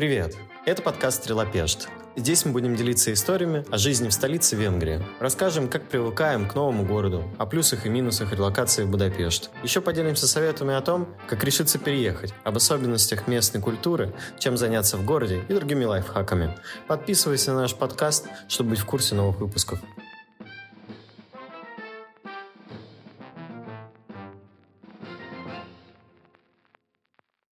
Привет! Это подкаст «Стрелопешт». Здесь мы будем делиться историями о жизни в столице Венгрии. Расскажем, как привыкаем к новому городу, о плюсах и минусах релокации в Будапешт. Еще поделимся советами о том, как решиться переехать, об особенностях местной культуры, чем заняться в городе и другими лайфхаками. Подписывайся на наш подкаст, чтобы быть в курсе новых выпусков.